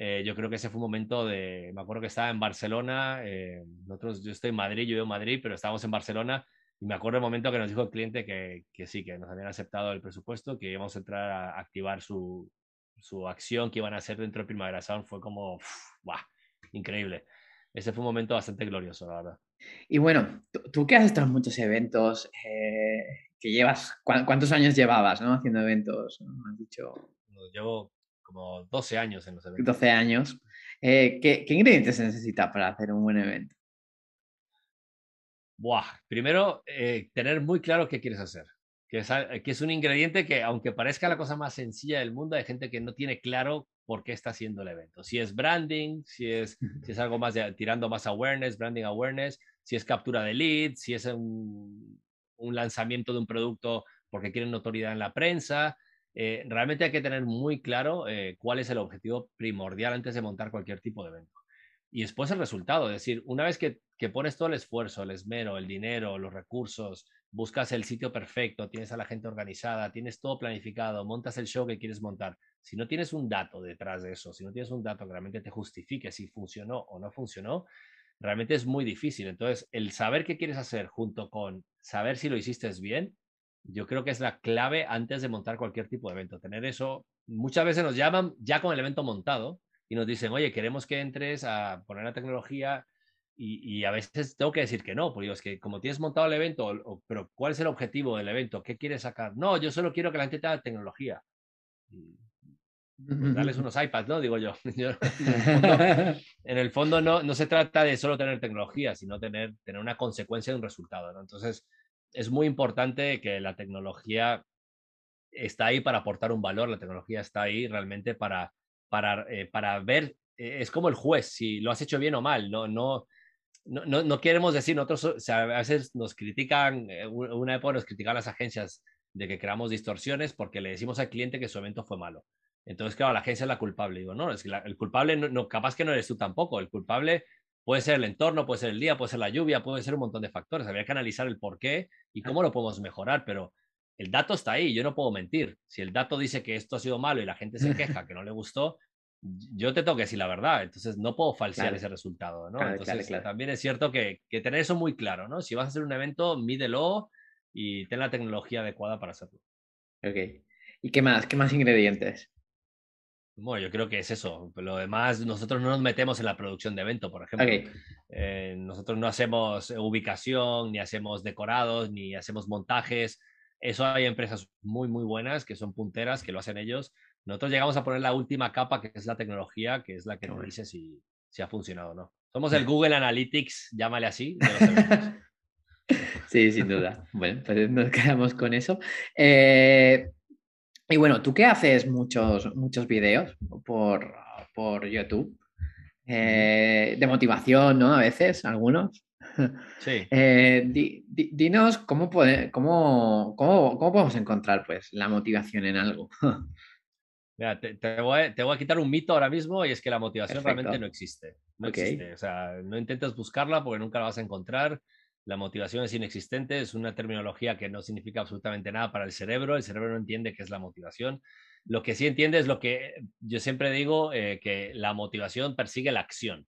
eh, yo creo que ese fue un momento de, me acuerdo que estaba en Barcelona, eh, nosotros, yo estoy en Madrid, yo vivo en Madrid, pero estábamos en Barcelona y me acuerdo el momento que nos dijo el cliente que, que sí, que nos habían aceptado el presupuesto, que íbamos a entrar a activar su, su acción que iban a hacer dentro de Primavera Sound, fue como, ¡buah! increíble. Ese fue un momento bastante glorioso, la verdad. Y bueno, tú, que has estado en muchos eventos, eh, que llevas, ¿cuántos años llevabas ¿no? haciendo eventos? ¿no? Has dicho... Llevo como 12 años en los eventos. 12 años. Eh, ¿qué, ingredientes se necesita para hacer un buen evento? Buah, primero, eh, tener muy claro qué quieres hacer. Que es, que es, un ingrediente que, aunque parezca la cosa más sencilla del mundo, hay gente que no tiene claro por qué está haciendo el evento. Si es branding, si es, si es algo más tirando más awareness, branding awareness, si es captura de leads, si es un, un lanzamiento de un producto porque quieren notoriedad en la prensa, eh, realmente hay que tener muy claro eh, cuál es el objetivo primordial antes de montar cualquier tipo de evento. Y después el resultado, es decir, una vez que, que, pones todo el esfuerzo, el esmero, el dinero, los recursos, buscas el sitio perfecto, tienes a la gente organizada, tienes todo planificado, montas el show que quieres montar. Si no tienes un dato detrás de eso, si no tienes un dato que realmente te justifique si funcionó o no funcionó, realmente es muy difícil. Entonces, el saber qué quieres hacer junto con saber si lo hiciste bien, yo creo que es la clave antes de montar cualquier tipo de evento. Tener eso, muchas veces nos llaman ya con el evento montado y nos dicen, oye, queremos que entres a poner la tecnología y, a veces tengo que decir que no, porque es que como tienes montado el evento, pero ¿cuál es el objetivo del evento? ¿Qué quieres sacar? No, yo solo quiero que la gente tenga tecnología. Pues darles unos iPads, ¿no? Digo yo. en el fondo, no, no se trata de solo tener tecnología, sino tener, tener una consecuencia de un resultado, ¿no? Entonces, es muy importante que la tecnología está ahí para aportar un valor, la tecnología está ahí realmente para, para, eh, para ver, eh, es como el juez, si lo has hecho bien o mal, no, no, no, no, queremos decir, nosotros o a veces nos critican, eh, una época nos critican las agencias de que creamos distorsiones porque le decimos al cliente que su evento fue malo. Entonces, claro, la agencia es la culpable. Digo, no, que el culpable, no, capaz que no eres tú tampoco. El culpable puede ser el entorno, puede ser el día, puede ser la lluvia, puede ser un montón de factores. Habría que analizar el por qué y cómo lo podemos mejorar, pero el dato está ahí, yo no puedo mentir. Si el dato dice que esto ha sido malo y la gente se queja que no le gustó, yo te tengo que decir la verdad, entonces no puedo falsear ese resultado, ¿no? entonces también es cierto que, que, tener eso muy claro, ¿no? Si vas a hacer un evento, mídelo y ten la tecnología adecuada para hacerlo. Ok. ¿Y qué más? ¿Qué más ingredientes? Bueno, yo creo que es eso. Lo demás, nosotros no nos metemos en la producción de evento, por ejemplo. Eh, nosotros no hacemos ubicación, ni hacemos decorados, ni hacemos montajes. Eso hay empresas muy, muy buenas que son punteras, que lo hacen ellos. Nosotros llegamos a poner la última capa, que es la tecnología, que es la que nos dice si, si ha funcionado o no. Somos el Google Analytics, llámale así. sí, sin duda. Bueno, pues nos quedamos con eso. Eh, y bueno, tú qué haces muchos, muchos videos por, por YouTube, eh, de motivación, ¿no? A veces, algunos. Sí. Eh, dinos cómo, puede, cómo, cómo, cómo, podemos encontrar pues, la motivación en algo. Mira, te, te, voy a, te, voy a, quitar un mito ahora mismo y es que la motivación realmente no existe. No existe. O sea, no intentes buscarla porque nunca la vas a encontrar. La motivación es inexistente, es una terminología que no significa absolutamente nada para el cerebro. El cerebro no entiende qué es la motivación. Lo que sí entiende es lo que yo siempre digo, eh, que la motivación persigue la acción.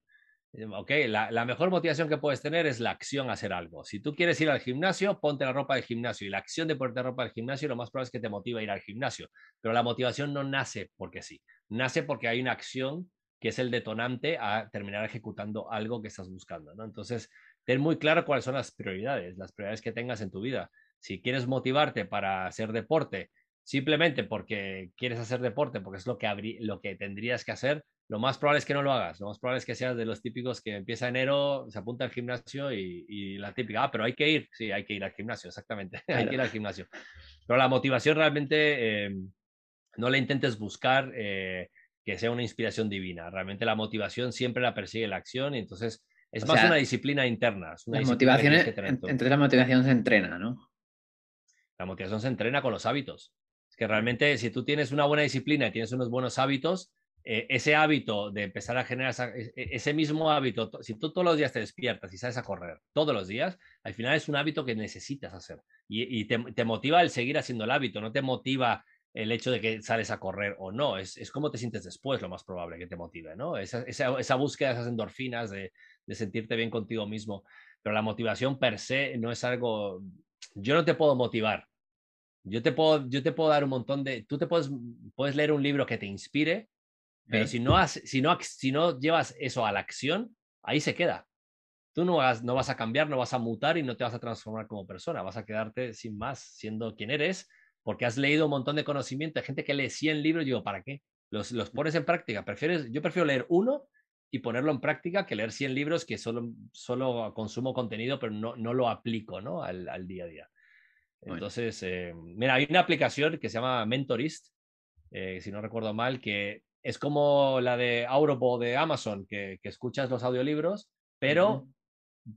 Eh, ok, la, la, mejor motivación que puedes tener es la acción a hacer algo. Si tú quieres ir al gimnasio, ponte la ropa del gimnasio y la acción de ponerte la ropa del gimnasio lo más probable es que te motiva a ir al gimnasio. Pero la motivación no nace porque sí, nace porque hay una acción que es el detonante a terminar ejecutando algo que estás buscando. ¿no? Entonces, ten muy claro cuáles son las prioridades, las prioridades que tengas en tu vida. Si quieres motivarte para hacer deporte, simplemente porque quieres hacer deporte, porque es lo que, lo que tendrías que hacer, lo más probable es que no lo hagas. Lo más probable es que seas de los típicos que empieza enero, se apunta al gimnasio y, la típica, ah, pero hay que ir. Sí, hay que ir al gimnasio, exactamente. hay que ir al gimnasio. Pero la motivación realmente eh, no la intentes buscar eh, que sea una inspiración divina. Realmente la motivación siempre la persigue la acción y entonces es más una disciplina interna. Es una motivación, entonces la motivación se entrena, ¿no? La motivación se entrena con los hábitos. Es que realmente si tú tienes una buena disciplina y tienes unos buenos hábitos, eh, ese hábito de empezar a generar e, e, ese mismo hábito, si tú todos los días te despiertas y sales a correr todos los días, al final es un hábito que necesitas hacer y, te, te, motiva el seguir haciendo el hábito, no te motiva el hecho de que sales a correr o no, es, es cómo te sientes después lo más probable que te motive, ¿no? Esa, esa, esa búsqueda, esas endorfinas de, de sentirte bien contigo mismo. Pero la motivación per se no es algo, yo no te puedo motivar. Yo te puedo, yo te puedo dar un montón de, tú te puedes, puedes leer un libro que te inspire, pero si, no has, si, no, si no llevas eso a la acción, ahí se queda. Tú no vas, no vas a cambiar, no vas a mutar y no te vas a transformar como persona. Vas a quedarte sin más siendo quien eres porque has leído un montón de conocimiento. Hay gente que lee 100 libros y digo, ¿para qué? Los, los pones en práctica. Prefieres, yo prefiero leer uno y ponerlo en práctica que leer 100 libros que solo, solo consumo contenido, pero no, no lo aplico ¿no? Al, al día a día. Entonces, eh, mira, hay una aplicación que se llama Mentorist, eh, si no recuerdo mal, que es como la de Audible de Amazon, que, que escuchas los audiolibros, pero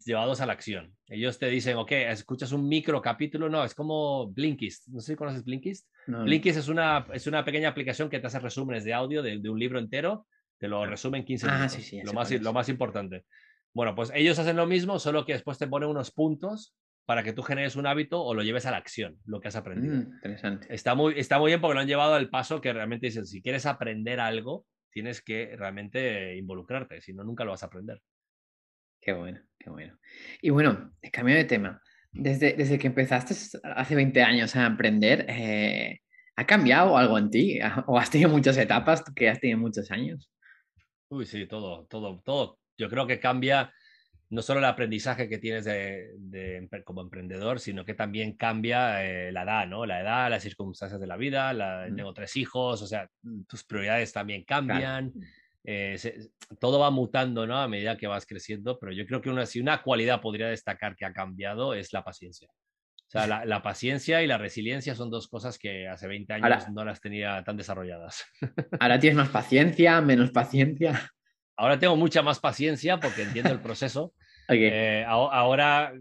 llevados a la acción. Ellos te dicen, ok, escuchas un micro capítulo, no, es como Blinkist. No sé si conoces Blinkist. Blinkist es una, es una pequeña aplicación que te hace resúmenes de audio de, de un libro entero te lo resumen en 15 minutos. Ah, sí, sí, lo, más, lo más importante. Bueno, pues ellos hacen lo mismo, solo que después te ponen unos puntos para que tú generes un hábito o lo lleves a la acción, lo que has aprendido. Mm, interesante. Está muy, está muy bien porque lo han llevado al paso que realmente dicen, si quieres aprender algo, tienes que realmente involucrarte, si no, nunca lo vas a aprender. Qué bueno, qué bueno. Y bueno, cambio de tema. Desde, desde que empezaste hace 20 años a aprender, eh, ¿ha cambiado algo en ti? ¿O has tenido muchas etapas que has tenido muchos años? Uy, sí, todo, todo, todo. Yo creo que cambia no solo el aprendizaje que tienes de, como emprendedor, sino que también cambia eh, la edad, ¿no? La edad, las circunstancias de la vida, la, tengo tres hijos, o sea, tus prioridades también cambian. Eh, todo va mutando, ¿no? A medida que vas creciendo, pero yo creo que una, si una cualidad podría destacar que ha cambiado es la paciencia. Sea, la, paciencia y la resiliencia son dos cosas que hace 20 años no las tenía tan desarrolladas. Ahora tienes más paciencia, menos paciencia. Ahora tengo mucha más paciencia porque entiendo el proceso. Eh, ahora,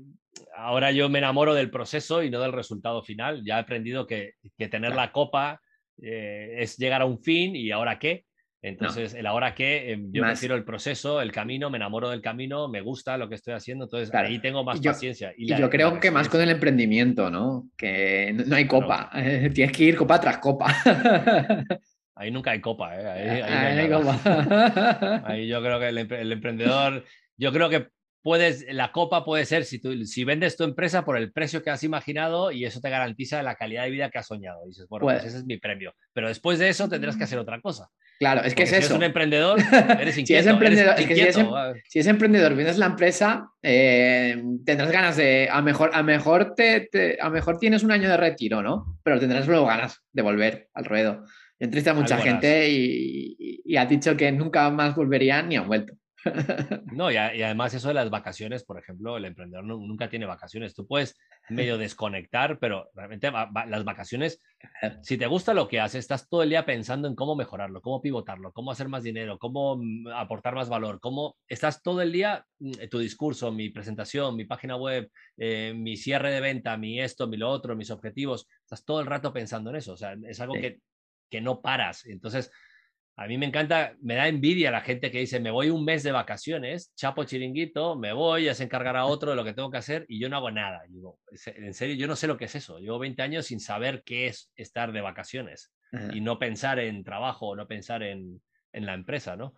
ahora yo me enamoro del proceso y no del resultado final. Ya he aprendido que, tener la copa eh, es llegar a un fin y ahora qué. Entonces, el ahora qué, em, yo prefiero el proceso, el camino, me enamoro del camino, me gusta lo que estoy haciendo, entonces ahí tengo más paciencia. Y, yo creo que más con el emprendimiento, ¿no? Que no, hay copa, tienes que ir copa tras copa. Ahí nunca hay copa, ¿eh? Ahí, ahí, hay copa. ahí yo creo que el, emprendedor, yo creo que puedes, la copa puede ser si, tú, si vendes tu empresa por el precio que has imaginado y eso te garantiza la calidad de vida que has soñado. Y dices, bueno, pues ese es mi premio. Pero después de eso tendrás que hacer otra cosa. Claro, es que es si eso. Si eres un emprendedor, eres inquieto. si, es emprendedor, si, es, emprendedor, vendes la empresa, eh, tendrás ganas de, a mejor, a mejor te, a mejor tienes un año de retiro, ¿no? Pero tendrás luego ganas de volver al ruedo. Entrevista a mucha gente y, y, ha dicho que nunca más volverían ni han vuelto. No, y, además eso de las vacaciones, por ejemplo, el emprendedor nunca tiene vacaciones. Tú puedes medio desconectar, pero realmente las vacaciones, si te gusta lo que haces, estás todo el día pensando en cómo mejorarlo, cómo pivotarlo, cómo hacer más dinero, cómo mm, aportar más valor, cómo estás todo el día, mm, tu discurso, mi presentación, mi página web, eh, mi cierre de venta, mi esto, mi lo otro, mis objetivos, estás todo el rato pensando en eso. O sea, es algo que, que no paras. Entonces, a mí me encanta, me da envidia la gente que dice, me voy un mes de vacaciones, chapo chiringuito, me voy, ya se encargará otro de lo que tengo que hacer y yo no hago nada. Digo, en serio, yo no sé lo que es eso. Llevo 20 años sin saber qué es estar de vacaciones y no pensar en trabajo o no pensar en, en, la empresa, ¿no?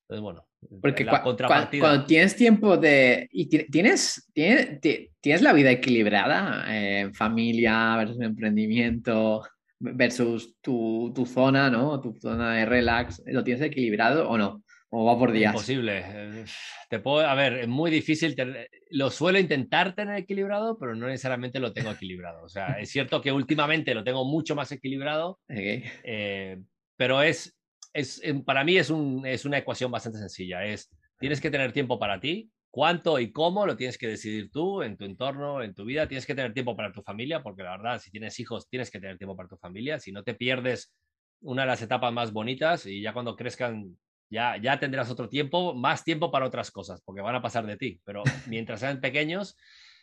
Entonces, bueno, porque la contrapartida... cuando tienes tiempo de... y tienes, tienes, tienes la vida equilibrada, en familia versus emprendimiento versus tu, tu, zona, ¿no? Tu zona de relax, ¿lo tienes equilibrado o no? ¿O va por días? Imposible. Eh, te puedo, a ver, es muy difícil. lo suelo intentar tener equilibrado, pero no necesariamente lo tengo equilibrado. O sea, es cierto que últimamente lo tengo mucho más equilibrado, eh, pero es, es, para mí es, un, es una ecuación bastante sencilla. Es, tienes que tener tiempo para ti, cuánto y cómo lo tienes que decidir tú en tu entorno, en tu vida. Tienes que tener tiempo para tu familia, porque la verdad, si tienes hijos, tienes que tener tiempo para tu familia. Si no te pierdes una de las etapas más bonitas y ya cuando crezcan, ya, ya tendrás otro tiempo, más tiempo para otras cosas, porque van a pasar de ti. Pero mientras sean pequeños,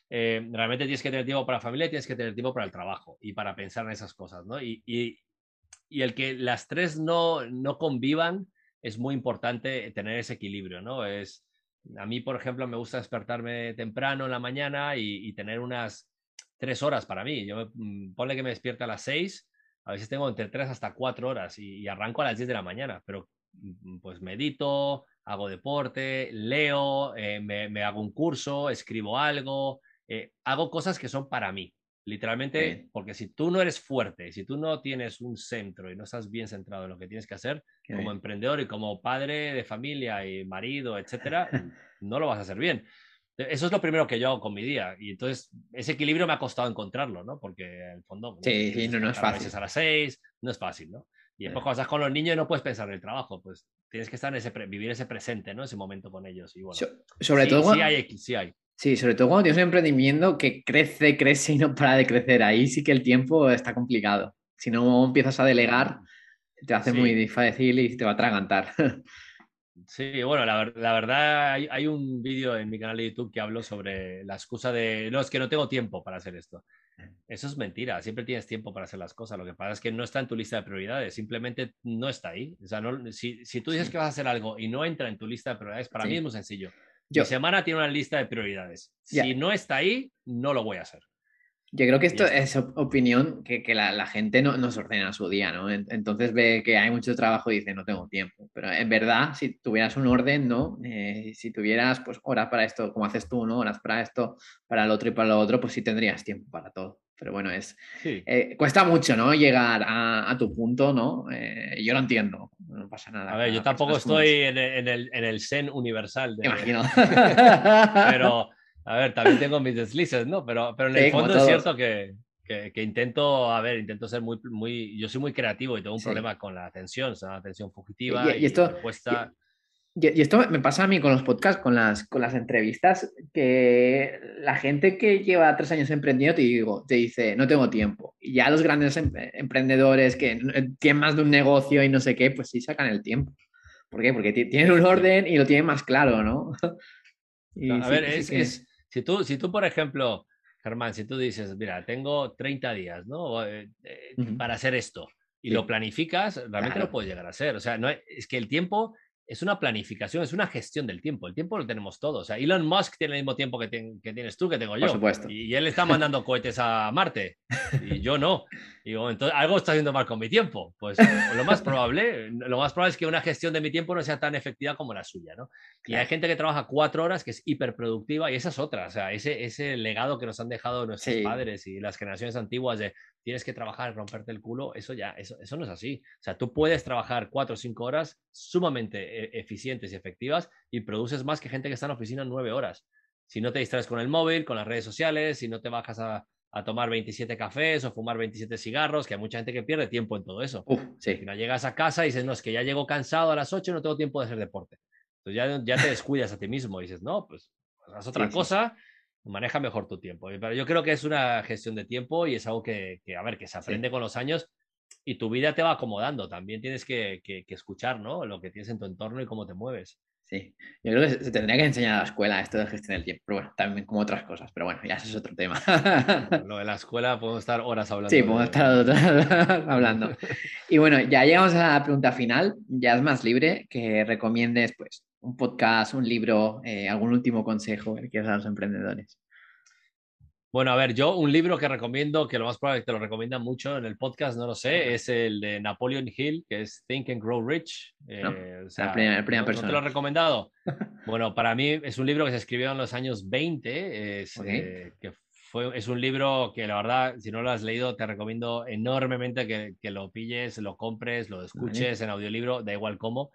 eh, realmente tienes que tener tiempo para la familia y tienes que tener tiempo para el trabajo y para pensar en esas cosas, ¿no? Y, y, y el que las tres no, no convivan es muy importante tener ese equilibrio, ¿no? Es a mí, por ejemplo, me gusta despertarme temprano en la mañana y, tener unas tres horas para mí. Yo me, mm, ponle que me despierta a las seis, a veces tengo entre tres hasta cuatro horas y, arranco a las diez de la mañana, pero mm, pues medito, hago deporte, leo, eh, me, hago un curso, escribo algo, eh, hago cosas que son para mí. Literalmente, porque si tú no eres fuerte, si tú no tienes un centro y no estás bien centrado en lo que tienes que hacer como emprendedor y como padre de familia y marido, etcétera, no lo vas a hacer bien. E, eso es lo primero que yo hago con mi día. Y entonces, ese equilibrio me ha costado encontrarlo, ¿no? Porque en el fondo. Sí, sí, no, no es fácil. A veces a las seis, no es fácil, ¿no? Y después cuando estás con los niños no puedes pensar en el trabajo, pues tienes que estar en ese vivir ese presente, ¿no? Ese momento con ellos. Y bueno, sobre todo. Sí hay, sí hay. Sí, sobre todo cuando tienes un emprendimiento que crece, crece y no para de crecer. Ahí sí que el tiempo está complicado. Si no empiezas a delegar, te hace muy difícil y te va a atragantar. Sí, bueno, la, verdad hay, un vídeo en mi canal de YouTube que hablo sobre la excusa de, no, es que no tengo tiempo para hacer esto. Eso es mentira, siempre tienes tiempo para hacer las cosas. Lo que pasa es que no está en tu lista de prioridades, simplemente no está ahí. O sea, no, si, si, tú dices que vas a hacer algo y no entra en tu lista de prioridades, para mí es muy sencillo. Mi semana tiene una lista de prioridades. Si no está ahí, no lo voy a hacer. Yo creo que esto es opinión que, que la, la, gente no, nos ordena su día, ¿no? Entonces ve que hay mucho trabajo y dice, no tengo tiempo. Pero en verdad, si tuvieras un orden, ¿no? Eh, si tuvieras pues horas para esto, como haces tú, ¿no? Horas para esto, para el otro y para lo otro, pues sí tendrías tiempo para todo. Pero bueno, es eh, cuesta mucho, ¿no? Llegar a, a tu punto, ¿no? Eh, yo lo entiendo, no pasa nada. A ver, yo tampoco estoy en el, en, el, en el, zen universal. De... Imagino. Pero a ver, también tengo mis deslices, ¿no? Pero, pero en el fondo es cierto que, que, intento, a ver, intento ser muy, muy, yo soy muy creativo y tengo un problema con la atención, o sea, la atención fugitiva y, esto, cuesta... y, esto me pasa a mí con los podcasts, con las, con las entrevistas, que la gente que lleva tres años emprendiendo te, digo, te dice, no tengo tiempo. Y ya los grandes em, emprendedores que tienen más de un negocio y no sé qué, pues sí sacan el tiempo. ¿Por qué? Porque tienen un orden y lo tienen más claro, ¿no? a ver, es, si, tú, si tú, por ejemplo, Germán, si tú dices, mira, tengo 30 días, ¿no? Eh, eh, para hacer esto y lo planificas, realmente lo puedes llegar a hacer. O sea, no, es que el tiempo es una planificación, es una gestión del tiempo. El tiempo lo tenemos todos. O sea, Elon Musk tiene el mismo tiempo que, tienes tú, que tengo yo. Por supuesto. Y, él está mandando cohetes a Marte y yo no. Digo, entonces algo está haciendo mal con mi tiempo. Pues lo más probable, lo más probable es que una gestión de mi tiempo no sea tan efectiva como la suya, ¿no? Y hay gente que trabaja cuatro horas que es hiperproductiva y esa es otra. O sea, ese, ese legado que nos han dejado nuestros padres y las generaciones antiguas de tienes que trabajar y romperte el culo, eso ya, eso, eso no es así. O sea, tú puedes trabajar cuatro o cinco horas sumamente e, eficientes y efectivas y produces más que gente que está en la oficina nueve horas. Si no te distraes con el móvil, con las redes sociales, si no te bajas a, a tomar 27 cafés o fumar 27 cigarros, que hay mucha gente que pierde tiempo en todo eso. Uf, sí. no llegas a casa y dices, no, es que ya llego cansado a las 8 no tengo tiempo de hacer deporte. Entonces ya, ya te descuidas a ti mismo y dices, no, pues haz otra cosa maneja mejor tu tiempo. Pero yo creo que es una gestión de tiempo y es algo que, a ver, que se aprende con los años y tu vida te va acomodando. También tienes que, escuchar, ¿no? Lo que tienes en tu entorno y cómo te mueves. Sí, yo creo que se tendría que enseñar a la escuela esto de gestión del tiempo, pero bueno, también como otras cosas, pero bueno, ya ese es otro tema. Lo de la escuela podemos estar horas hablando. Sí, podemos estar hablando. Y bueno, ya llegamos a la pregunta final, ya es más libre, que recomiendes pues un podcast, un libro, eh, algún último consejo que quieras a los emprendedores. Bueno, a ver, yo un libro que recomiendo, que lo más probable es que te lo recomiendan mucho en el podcast, no lo sé, es el de Napoleon Hill, que es Think and Grow Rich. Eh, o sea, la primera, primera persona. ¿no te lo he recomendado? bueno, para mí es un libro que se escribió en los años 20, es, eh, que fue, es un libro que la verdad, si no lo has leído, te recomiendo enormemente que, que lo pilles, lo compres, lo escuches en audiolibro, da igual cómo.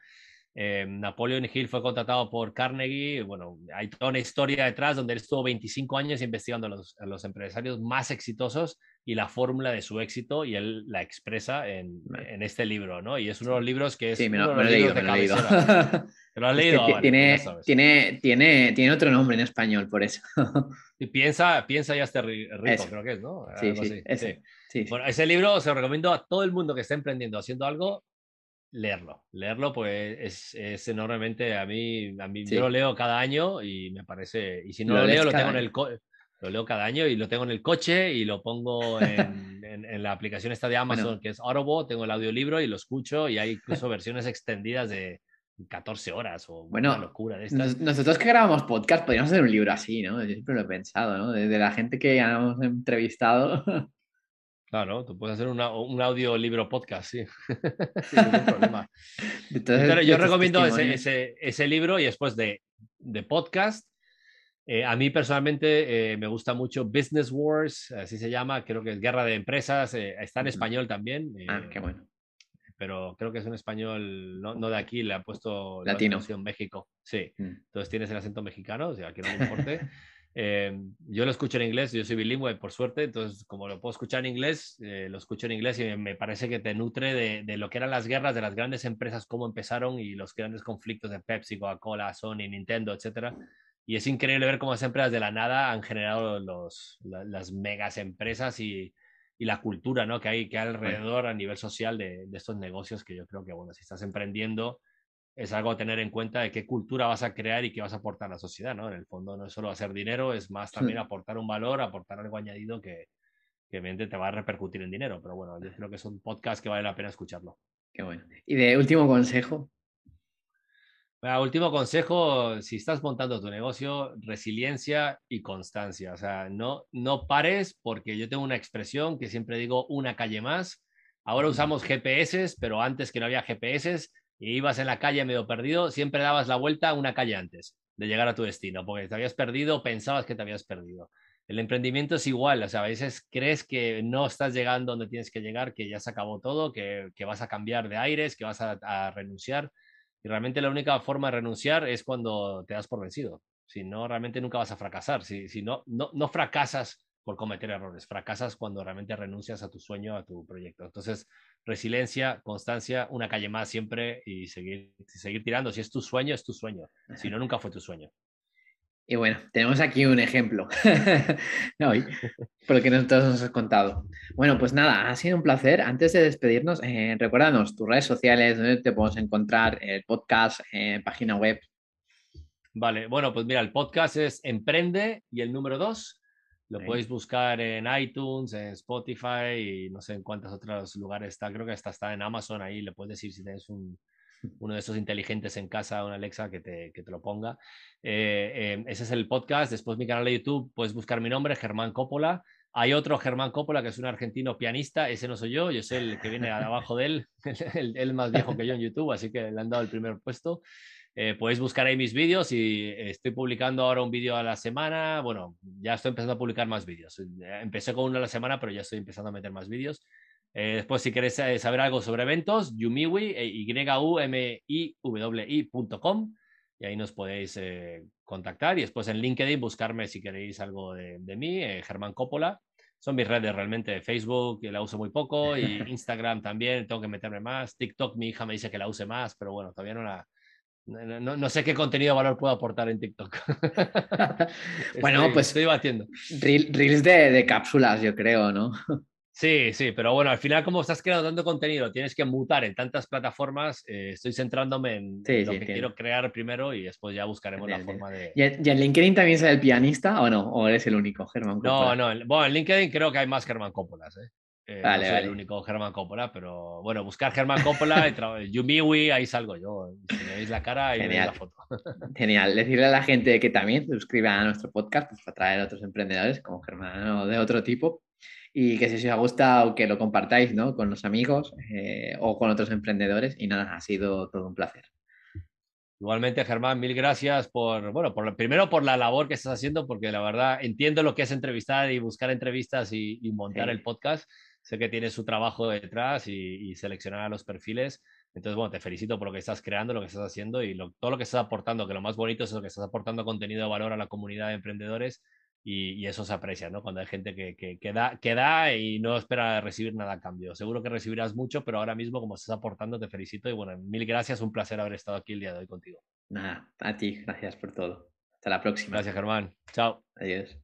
Eh, Napoleon Hill fue contratado por Carnegie. Bueno, hay toda una historia detrás donde él estuvo 25 años investigando a los, empresarios más exitosos y la fórmula de su éxito y él la expresa en, este libro, ¿no? Y es uno de los libros que es... Sí, me lo, he leído, me lo he leído. ¿Te lo has leído? tiene, tiene, tiene, tiene otro nombre en español, por eso. y piensa, piensa ya este rico, creo que es, ¿no? Sí, sí, Bueno, ese libro se lo recomiendo a todo el mundo que esté emprendiendo, haciendo algo, leerlo. Leerlo, pues es, es enormemente a mí, a mí yo lo leo cada año y me parece, y si no lo, leo, lo tengo en el lo leo cada año y lo tengo en el coche y lo pongo en, en, la aplicación esta de Amazon que es Audible, tengo el audiolibro y lo escucho y hay incluso versiones extendidas de 14 horas o bueno, una locura de estas. nosotros que grabamos podcast podríamos hacer un libro así, ¿no? Yo siempre lo he pensado, ¿no? De, la gente que hemos entrevistado. Claro, tú puedes hacer un audiolibro podcast, sí. Sin ningún problema. Entonces, yo recomiendo ese, ese, libro y después de, de podcast. Eh, a mí personalmente eh, me gusta mucho Business Wars, así se llama, creo que es Guerra de Empresas, eh, está en español también. ah, qué bueno. Pero creo que es un español, no, no de aquí, le ha puesto Latino. la México. Sí, mm. entonces tienes el acento mexicano, o sea, que no me importe. Eh, yo lo escucho en inglés, yo soy bilingüe por suerte, entonces como lo puedo escuchar en inglés, eh, lo escucho en inglés y me parece que te nutre de, de, lo que eran las guerras de las grandes empresas, cómo empezaron y los grandes conflictos de Pepsi, Coca-Cola, Sony, Nintendo, etcétera. Y es increíble ver cómo las empresas de la nada han generado los, las megas empresas y, y, la cultura ¿no? que, hay, que hay alrededor a nivel social de, de estos negocios que yo creo que, bueno, si estás emprendiendo, es algo a tener en cuenta de qué cultura vas a crear y qué vas a aportar a la sociedad, ¿no? En el fondo no es solo hacer dinero, es más también aportar un valor, aportar algo añadido que, que te va a repercutir en dinero. Pero bueno, yo creo que es un podcast que vale la pena escucharlo. Qué bueno. ¿Y de último consejo? último consejo, si estás montando tu negocio, resiliencia y constancia. O sea, no, no pares porque yo tengo una expresión que siempre digo una calle más. Ahora usamos GPS, pero antes que no había GPS, y ibas en la calle medio perdido, siempre dabas la vuelta una calle antes de llegar a tu destino, porque te habías perdido, pensabas que te habías perdido. El emprendimiento es igual, o sea, a veces crees que no estás llegando donde tienes que llegar, que ya se acabó todo, que, que vas a cambiar de aires, que vas a, renunciar. Y realmente la única forma de renunciar es cuando te das por vencido. Si no, realmente nunca vas a fracasar. Si, si no, no, no fracasas por cometer errores, fracasas cuando realmente renuncias a tu sueño, a tu proyecto. Entonces, resiliencia, constancia, una calle más siempre y seguir, seguir tirando. Si es tu sueño, es tu sueño. Si no, nunca fue tu sueño. Y bueno, tenemos aquí un ejemplo no, por lo que nosotros nos has contado. Bueno, pues nada, ha sido un placer. Antes de despedirnos, eh, recuérdanos tus redes sociales, donde te podemos encontrar, el podcast, eh, página web. Vale, bueno, pues mira, el podcast es Emprende y el número dos. Lo podéis buscar en iTunes, en Spotify y no sé en cuántos otros lugares está. Creo que hasta está en Amazon ahí. Le puedes decir si tienes un, uno de esos inteligentes en casa, una Alexa que te, que te lo ponga. Eh, em, ese es el podcast. Después mi canal de YouTube, puedes buscar mi nombre, Germán Coppola. Hay otro Germán Coppola que es un argentino pianista, ese no soy yo, yo soy el que viene abajo de él, él, más viejo que yo en YouTube, así que le han dado el primer puesto. Eh, podéis buscar ahí mis vídeos y estoy publicando ahora un vídeo a la semana. Bueno, ya estoy empezando a publicar más vídeos. Empecé con uno a la semana, pero ya estoy empezando a meter más vídeos. Eh, después, si queréis eh, saber algo sobre eventos, yumiwi, e y ahí nos podéis eh, contactar. Y después en LinkedIn buscarme si queréis algo de, mí, Germán Coppola. Son mis redes realmente. Facebook la uso muy poco y Instagram también, tengo que meterme más. TikTok, mi hija me dice que la use más, pero bueno, todavía no la, no, sé qué contenido de valor puedo aportar en TikTok. bueno, pues estoy batiendo. Reels de, de, cápsulas, yo creo, ¿no? Sí, sí, pero bueno, al final como estás creando tanto contenido, tienes que mutar en tantas plataformas, eh, estoy centrándome en, lo que quiero crear primero y después ya buscaremos la forma de... ¿Y en LinkedIn también sale el pianista o no? ¿O eres el único, Germán Coppola? No, no, bueno, en LinkedIn creo que hay más Germán Coppolas, ¿eh? Eh vale, no soy el único Germán Coppola, pero bueno, buscar Germán Coppola, Yumiwi, ahí salgo yo. Si me veis la cara, y veis la foto. Genial. Decirle a la gente que también se suscriba a nuestro podcast pues, para traer a otros emprendedores como Germán o de otro tipo y que si os ha gustado que lo compartáis ¿no? con los amigos eh, o con otros emprendedores y nada, ha sido todo un placer. Igualmente, Germán, mil gracias por, bueno, por, primero por la labor que estás haciendo, porque la verdad entiendo lo que es entrevistar y buscar entrevistas y, montar el podcast. Sé que tienes su trabajo detrás y, seleccionar a los perfiles. Entonces, bueno, te felicito por lo que estás creando, lo que estás haciendo y todo lo que estás aportando, que lo más bonito es lo que estás aportando contenido de valor a la comunidad de emprendedores y, eso se aprecia, ¿no? Cuando hay gente que, que, da, que, da, y no espera recibir nada a cambio. Seguro que recibirás mucho, pero ahora mismo, como estás aportando, te felicito y bueno, mil gracias, un placer haber estado aquí el día de hoy contigo. Nada, a ti, gracias por todo. Hasta la próxima. Gracias, Germán. Chao. Adiós.